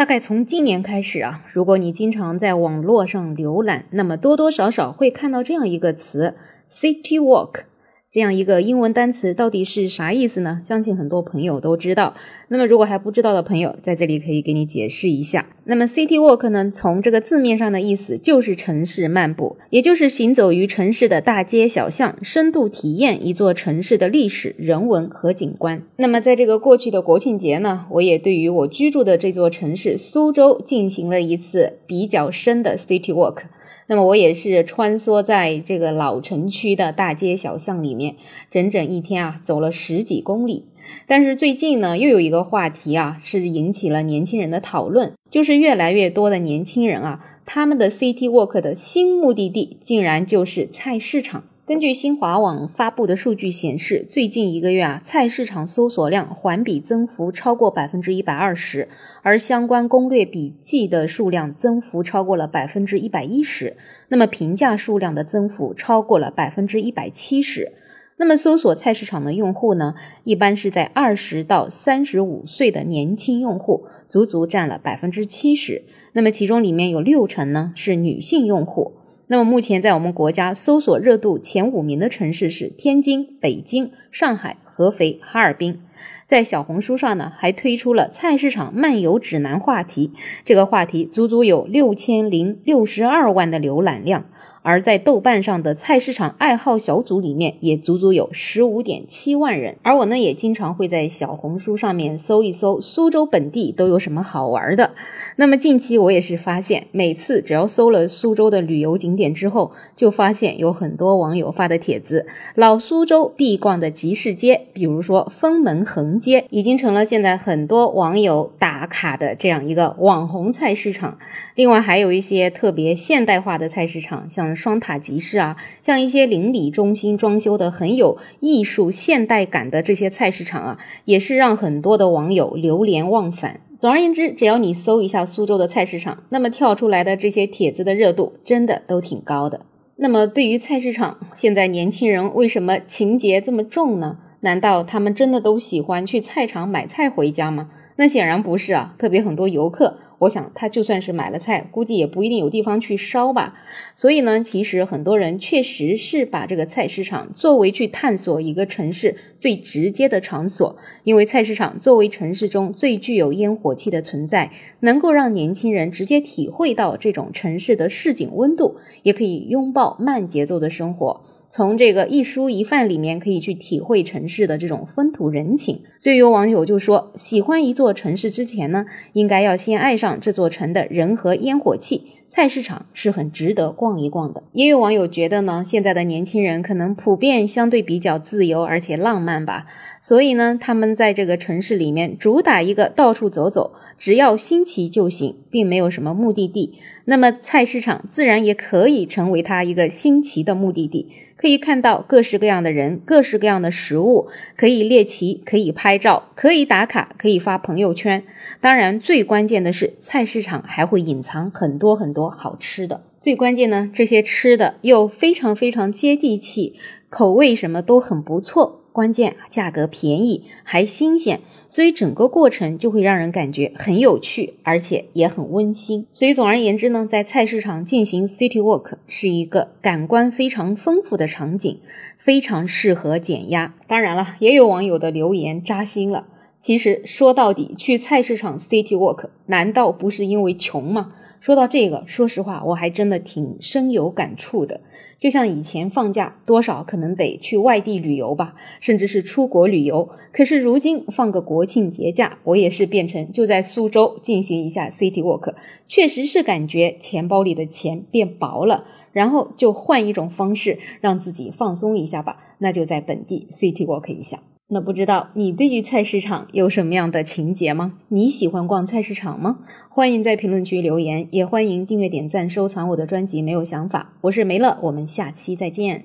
大概从今年开始啊，如果你经常在网络上浏览，那么多多少少会看到这样一个词 “city walk”。这样一个英文单词到底是啥意思呢？相信很多朋友都知道。那么如果还不知道的朋友，在这里可以给你解释一下。那么 city walk 呢，从这个字面上的意思就是城市漫步，也就是行走于城市的大街小巷，深度体验一座城市的历史、人文和景观。那么在这个过去的国庆节呢，我也对于我居住的这座城市苏州进行了一次比较深的 city walk。那么我也是穿梭在这个老城区的大街小巷里面，整整一天啊，走了十几公里。但是最近呢，又有一个话题啊，是引起了年轻人的讨论，就是越来越多的年轻人啊，他们的 City Walk 的新目的地竟然就是菜市场。根据新华网发布的数据显示，最近一个月啊，菜市场搜索量环比增幅超过百分之一百二十，而相关攻略笔记的数量增幅超过了百分之一百一十，那么评价数量的增幅超过了百分之一百七十。那么搜索菜市场的用户呢，一般是在二十到三十五岁的年轻用户，足足占了百分之七十。那么其中里面有六成呢是女性用户。那么目前在我们国家搜索热度前五名的城市是天津、北京、上海、合肥、哈尔滨。在小红书上呢，还推出了菜市场漫游指南话题，这个话题足足有六千零六十二万的浏览量。而在豆瓣上的菜市场爱好小组里面，也足足有十五点七万人。而我呢，也经常会在小红书上面搜一搜苏州本地都有什么好玩的。那么近期我也是发现，每次只要搜了苏州的旅游景点之后，就发现有很多网友发的帖子，老苏州必逛的集市街，比如说封门横街，已经成了现在很多网友打卡的这样一个网红菜市场。另外还有一些特别现代化的菜市场，像。双塔集市啊，像一些邻里中心装修的很有艺术现代感的这些菜市场啊，也是让很多的网友流连忘返。总而言之，只要你搜一下苏州的菜市场，那么跳出来的这些帖子的热度真的都挺高的。那么对于菜市场，现在年轻人为什么情节这么重呢？难道他们真的都喜欢去菜场买菜回家吗？那显然不是啊，特别很多游客。我想他就算是买了菜，估计也不一定有地方去烧吧。所以呢，其实很多人确实是把这个菜市场作为去探索一个城市最直接的场所，因为菜市场作为城市中最具有烟火气的存在，能够让年轻人直接体会到这种城市的市井温度，也可以拥抱慢节奏的生活。从这个一蔬一饭里面可以去体会城市的这种风土人情。所以有网友就说，喜欢一座城市之前呢，应该要先爱上。这座城的人和烟火气，菜市场是很值得逛一逛的。也有网友觉得呢，现在的年轻人可能普遍相对比较自由而且浪漫吧，所以呢，他们在这个城市里面主打一个到处走走，只要新奇就行，并没有什么目的地。那么菜市场自然也可以成为他一个新奇的目的地，可以看到各式各样的人、各式各样的食物，可以猎奇，可以拍照，可以打卡，可以发朋友圈。当然，最关键的是菜市场还会隐藏很多很多好吃的。最关键呢，这些吃的又非常非常接地气，口味什么都很不错，关键价格便宜还新鲜。所以整个过程就会让人感觉很有趣，而且也很温馨。所以总而言之呢，在菜市场进行 city walk 是一个感官非常丰富的场景，非常适合减压。当然了，也有网友的留言扎心了。其实说到底，去菜市场 city walk 难道不是因为穷吗？说到这个，说实话，我还真的挺深有感触的。就像以前放假，多少可能得去外地旅游吧，甚至是出国旅游。可是如今放个国庆节假，我也是变成就在苏州进行一下 city walk，确实是感觉钱包里的钱变薄了，然后就换一种方式让自己放松一下吧，那就在本地 city walk 一下。那不知道你对于菜市场有什么样的情节吗？你喜欢逛菜市场吗？欢迎在评论区留言，也欢迎订阅、点赞、收藏我的专辑。没有想法，我是梅乐，我们下期再见。